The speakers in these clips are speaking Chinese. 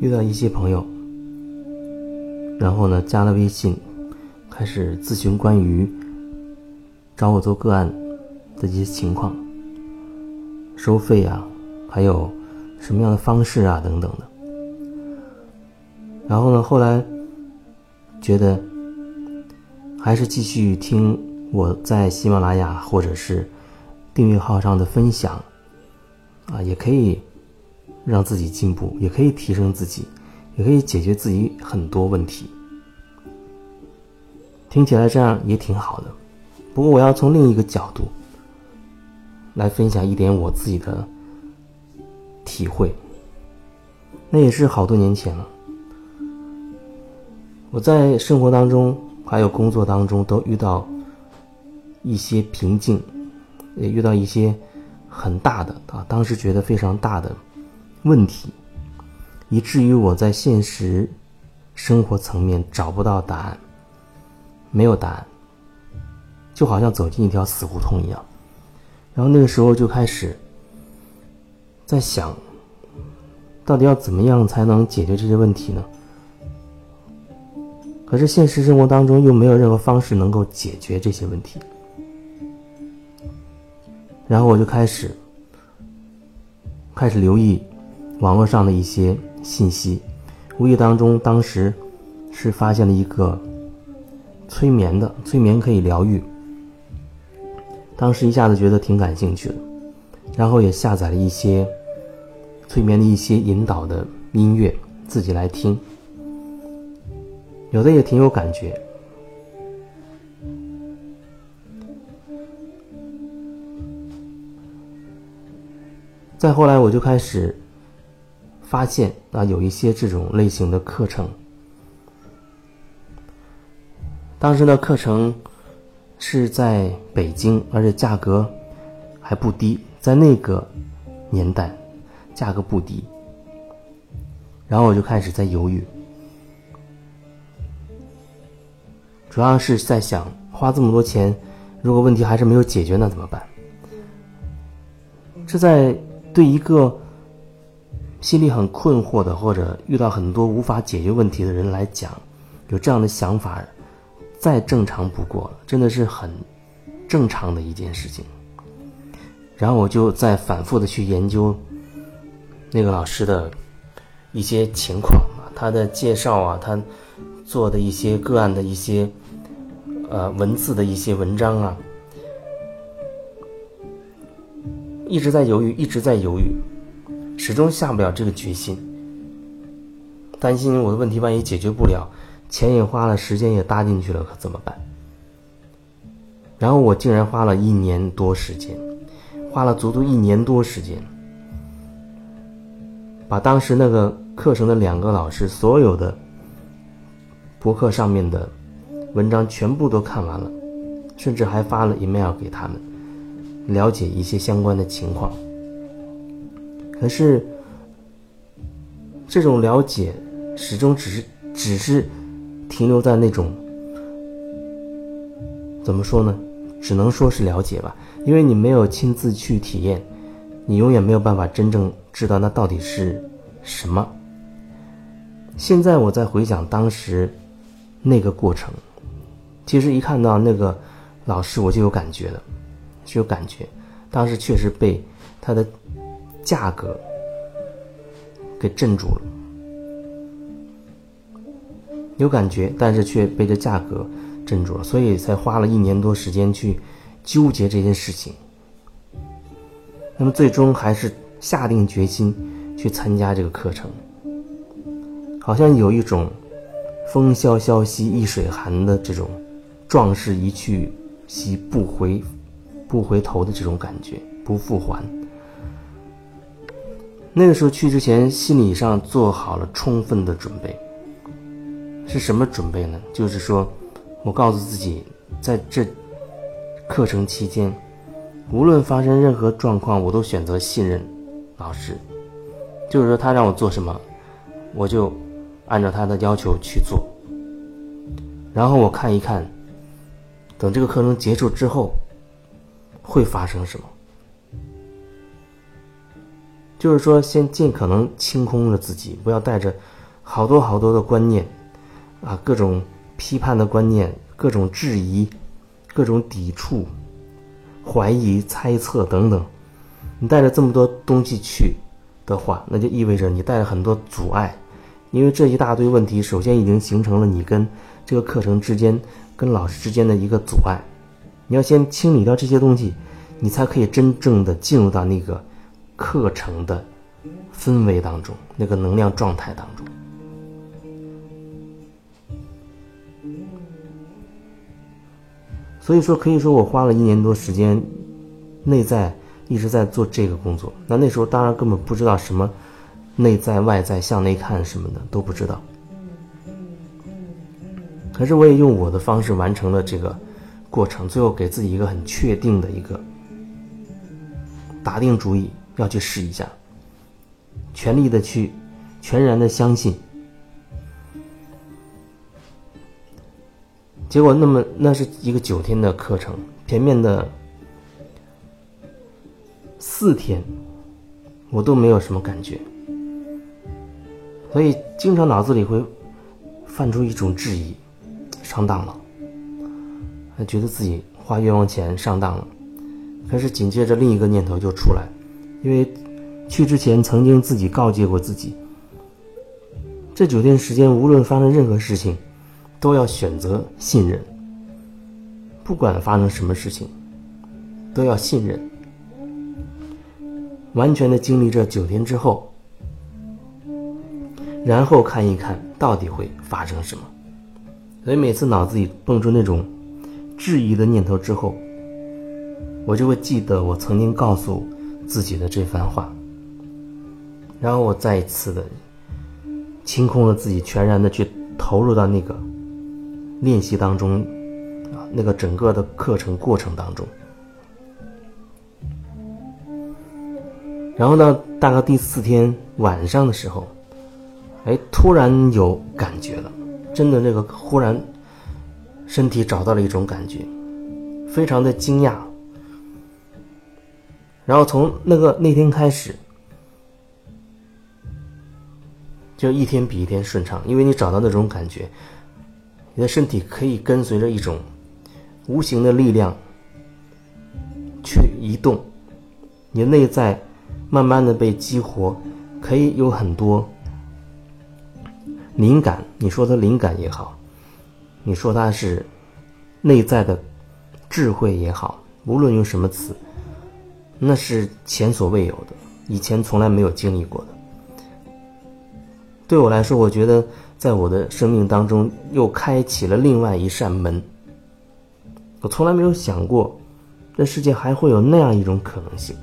遇到一些朋友，然后呢，加了微信，开始咨询关于找我做个案的一些情况、收费啊，还有什么样的方式啊等等的。然后呢，后来觉得还是继续听我在喜马拉雅或者是订阅号上的分享啊，也可以。让自己进步，也可以提升自己，也可以解决自己很多问题。听起来这样也挺好的。不过我要从另一个角度来分享一点我自己的体会。那也是好多年前了。我在生活当中还有工作当中都遇到一些瓶颈，也遇到一些很大的啊，当时觉得非常大的。问题，以至于我在现实生活层面找不到答案，没有答案，就好像走进一条死胡同一样。然后那个时候就开始在想，到底要怎么样才能解决这些问题呢？可是现实生活当中又没有任何方式能够解决这些问题。然后我就开始开始留意。网络上的一些信息，无意当中，当时是发现了一个催眠的，催眠可以疗愈。当时一下子觉得挺感兴趣的，然后也下载了一些催眠的一些引导的音乐，自己来听，有的也挺有感觉。再后来，我就开始。发现啊，有一些这种类型的课程。当时的课程是在北京，而且价格还不低，在那个年代，价格不低。然后我就开始在犹豫，主要是在想，花这么多钱，如果问题还是没有解决，那怎么办？这在对一个。心里很困惑的，或者遇到很多无法解决问题的人来讲，有这样的想法，再正常不过了，真的是很正常的一件事情。然后我就在反复的去研究那个老师的一些情况啊，他的介绍啊，他做的一些个案的一些呃文字的一些文章啊，一直在犹豫，一直在犹豫。始终下不了这个决心，担心我的问题万一解决不了，钱也花了，时间也搭进去了，可怎么办？然后我竟然花了一年多时间，花了足足一年多时间，把当时那个课程的两个老师所有的博客上面的文章全部都看完了，甚至还发了 email 给他们，了解一些相关的情况。可是，这种了解始终只是只是停留在那种怎么说呢？只能说是了解吧，因为你没有亲自去体验，你永远没有办法真正知道那到底是什么。现在我在回想当时那个过程，其实一看到那个老师，我就有感觉了，就有感觉，当时确实被他的。价格给镇住了，有感觉，但是却被这价格镇住了，所以才花了一年多时间去纠结这件事情。那么最终还是下定决心去参加这个课程，好像有一种风萧萧兮易水寒的这种壮士一去兮不回不回头的这种感觉，不复还。那个时候去之前，心理上做好了充分的准备，是什么准备呢？就是说，我告诉自己，在这课程期间，无论发生任何状况，我都选择信任老师。就是说，他让我做什么，我就按照他的要求去做。然后我看一看，等这个课程结束之后，会发生什么？就是说，先尽可能清空了自己，不要带着好多好多的观念，啊，各种批判的观念，各种质疑，各种抵触、怀疑、猜测等等。你带着这么多东西去的话，那就意味着你带了很多阻碍，因为这一大堆问题，首先已经形成了你跟这个课程之间、跟老师之间的一个阻碍。你要先清理掉这些东西，你才可以真正的进入到那个。课程的氛围当中，那个能量状态当中，所以说可以说我花了一年多时间，内在一直在做这个工作。那那时候当然根本不知道什么内在外在向内看什么的都不知道，可是我也用我的方式完成了这个过程，最后给自己一个很确定的一个打定主意。要去试一下，全力的去，全然的相信。结果，那么那是一个九天的课程，前面的四天我都没有什么感觉，所以经常脑子里会泛出一种质疑：上当了，还觉得自己花冤枉钱上当了。可是紧接着另一个念头就出来。因为去之前曾经自己告诫过自己，这九天时间无论发生任何事情，都要选择信任。不管发生什么事情，都要信任。完全的经历这九天之后，然后看一看到底会发生什么。所以每次脑子里蹦出那种质疑的念头之后，我就会记得我曾经告诉。自己的这番话，然后我再一次的清空了自己，全然的去投入到那个练习当中，啊，那个整个的课程过程当中。然后呢，大概第四天晚上的时候，哎，突然有感觉了，真的那个忽然身体找到了一种感觉，非常的惊讶。然后从那个那天开始，就一天比一天顺畅，因为你找到那种感觉，你的身体可以跟随着一种无形的力量去移动，你内在慢慢的被激活，可以有很多灵感。你说它灵感也好，你说它是内在的智慧也好，无论用什么词。那是前所未有的，以前从来没有经历过的。对我来说，我觉得在我的生命当中又开启了另外一扇门。我从来没有想过，这世界还会有那样一种可能性。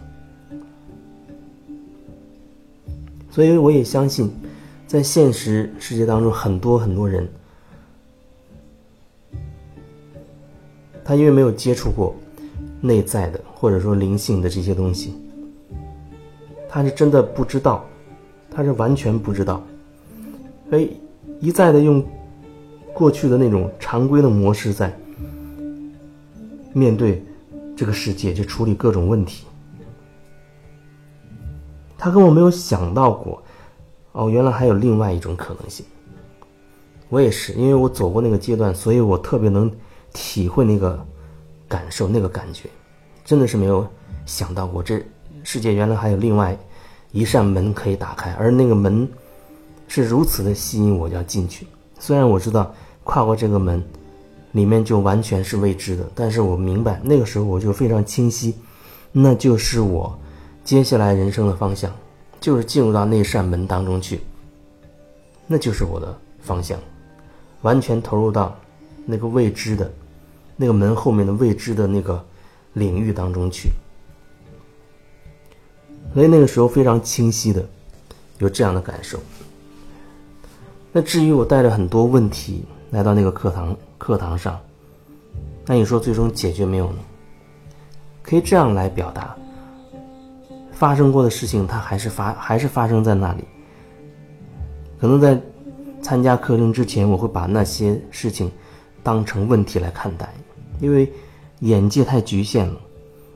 所以我也相信，在现实世界当中，很多很多人，他因为没有接触过。内在的或者说灵性的这些东西，他是真的不知道，他是完全不知道，所以一再的用过去的那种常规的模式在面对这个世界，去处理各种问题。他根本没有想到过，哦，原来还有另外一种可能性。我也是，因为我走过那个阶段，所以我特别能体会那个。感受那个感觉，真的是没有想到过，这世界原来还有另外一扇门可以打开，而那个门是如此的吸引我，要进去。虽然我知道跨过这个门，里面就完全是未知的，但是我明白那个时候我就非常清晰，那就是我接下来人生的方向，就是进入到那扇门当中去，那就是我的方向，完全投入到那个未知的。那个门后面的未知的那个领域当中去，所以那个时候非常清晰的有这样的感受。那至于我带着很多问题来到那个课堂课堂上，那你说最终解决没有呢？可以这样来表达：发生过的事情，它还是发还是发生在那里。可能在参加课程之前，我会把那些事情当成问题来看待，因为眼界太局限了，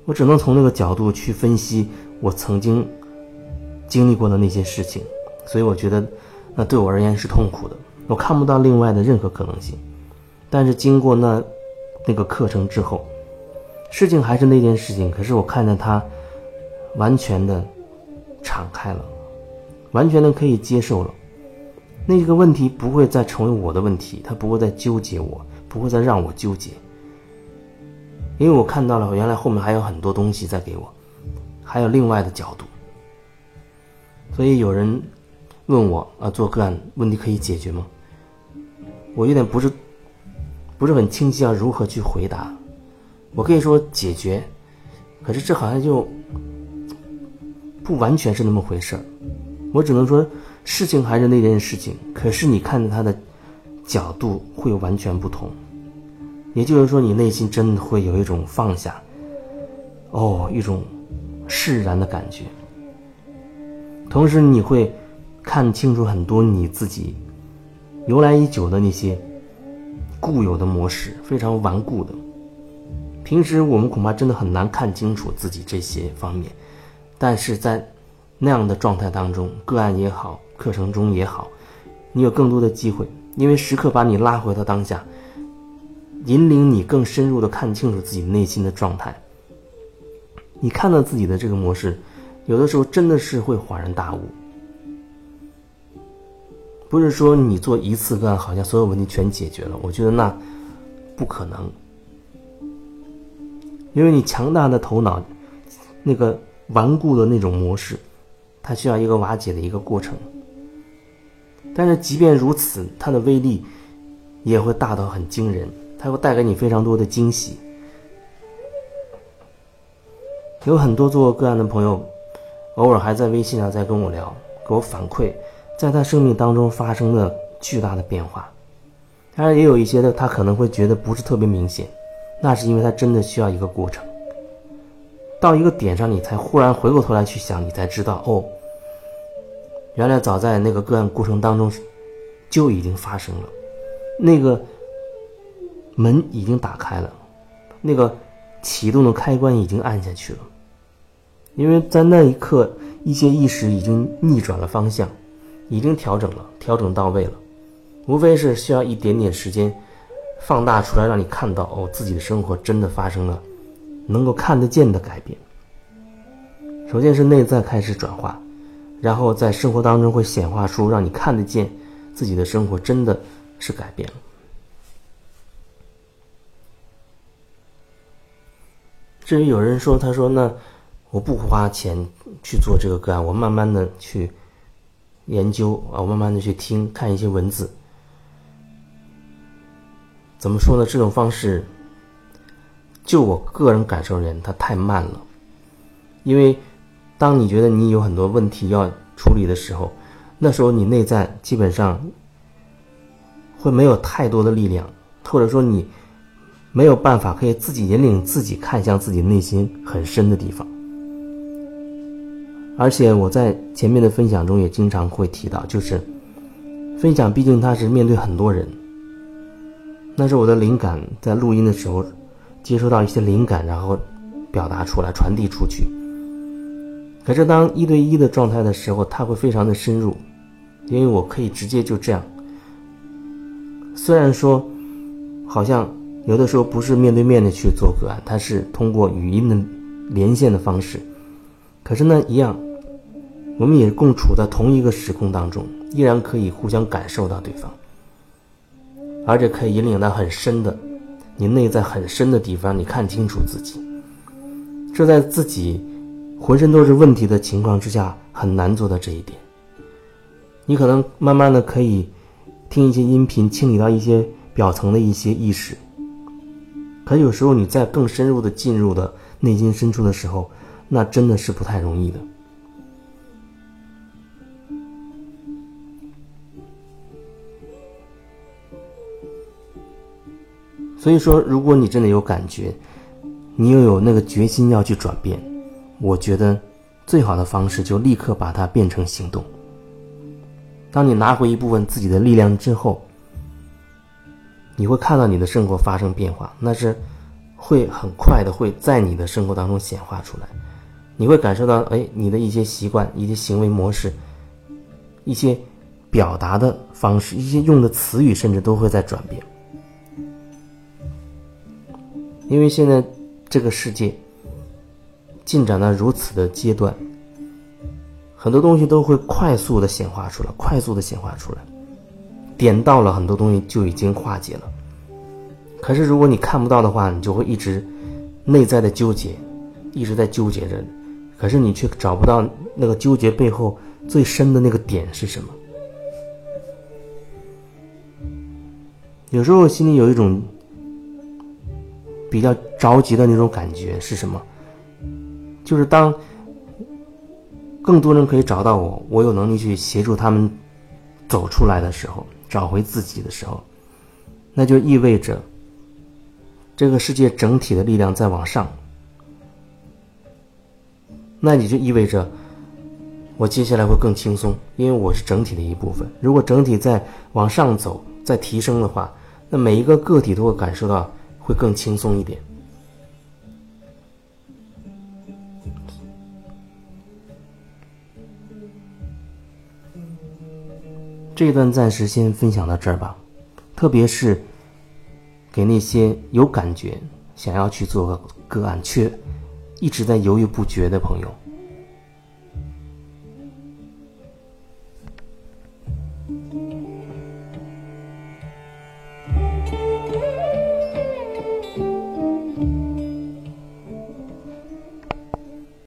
我只能从那个角度去分析我曾经经历过的那些事情，所以我觉得。那对我而言是痛苦的，我看不到另外的任何可能性。但是经过那那个课程之后，事情还是那件事情，可是我看着它完全的敞开了，完全的可以接受了。那个问题不会再成为我的问题，它不会再纠结我，不会再让我纠结，因为我看到了原来后面还有很多东西在给我，还有另外的角度。所以有人。问我啊，做个案问题可以解决吗？我有点不是不是很清晰，要如何去回答？我可以说解决，可是这好像就不完全是那么回事儿。我只能说事情还是那件事情，可是你看着它的角度会完全不同。也就是说，你内心真的会有一种放下，哦，一种释然的感觉。同时，你会。看清楚很多你自己由来已久的那些固有的模式，非常顽固的。平时我们恐怕真的很难看清楚自己这些方面，但是在那样的状态当中，个案也好，课程中也好，你有更多的机会，因为时刻把你拉回到当下，引领你更深入的看清楚自己内心的状态。你看到自己的这个模式，有的时候真的是会恍然大悟。不是说你做一次个案，好像所有问题全解决了。我觉得那不可能，因为你强大的头脑，那个顽固的那种模式，它需要一个瓦解的一个过程。但是即便如此，它的威力也会大到很惊人，它会带给你非常多的惊喜。有很多做个案的朋友，偶尔还在微信上在跟我聊，给我反馈。在他生命当中发生的巨大的变化，当然也有一些的他可能会觉得不是特别明显，那是因为他真的需要一个过程。到一个点上，你才忽然回过头来去想，你才知道哦，原来早在那个个案过程当中就已经发生了，那个门已经打开了，那个启动的开关已经按下去了，因为在那一刻，一些意识已经逆转了方向。已经调整了，调整到位了，无非是需要一点点时间，放大出来，让你看到哦，自己的生活真的发生了能够看得见的改变。首先是内在开始转化，然后在生活当中会显化出让你看得见自己的生活真的是改变了。至于有人说，他说那我不花钱去做这个个案，我慢慢的去。研究啊，我慢慢的去听看一些文字，怎么说呢？这种方式，就我个人感受而言，它太慢了。因为当你觉得你有很多问题要处理的时候，那时候你内在基本上会没有太多的力量，或者说你没有办法可以自己引领自己看向自己内心很深的地方。而且我在前面的分享中也经常会提到，就是分享毕竟它是面对很多人，那是我的灵感在录音的时候接收到一些灵感，然后表达出来传递出去。可是当一对一的状态的时候，它会非常的深入，因为我可以直接就这样。虽然说好像有的时候不是面对面的去做个案，它是通过语音的连线的方式，可是呢一样。我们也共处在同一个时空当中，依然可以互相感受到对方，而且可以引领到很深的，你内在很深的地方，你看清楚自己。这在自己浑身都是问题的情况之下很难做到这一点。你可能慢慢的可以听一些音频，清理到一些表层的一些意识，可有时候你在更深入的进入的内心深处的时候那真的是不太容易的。所以说如果你真的有感觉你又有那个决心要去转变我觉得最好的方式就立刻把它变成行动。当你拿回一部分自己的力量之后你会看到你的生活发生变化，那是会很快的会在你的生活当中显化出来。你会感受到，哎，你的一些习惯、一些行为模式、一些表达的方式、一些用的词语，甚至都会在转变。因为现在这个世界进展到如此的阶段，很多东西都会快速的显化出来，快速的显化出来。点到了很多东西就已经化解了，可是如果你看不到的话，你就会一直内在的纠结，一直在纠结着，可是你却找不到那个纠结背后最深的那个点是什么。有时候心里有一种比较着急的那种感觉是什么？就是当更多人可以找到我，我有能力去协助他们走出来的时候。找回自己的时候，那就意味着这个世界整体的力量在往上，那你就意味着我接下来会更轻松，因为我是整体的一部分。如果整体在往上走、在提升的话，那每一个个体都会感受到会更轻松一点。这一段暂时先分享到这儿吧，特别是给那些有感觉、想要去做个案却一直在犹豫不决的朋友，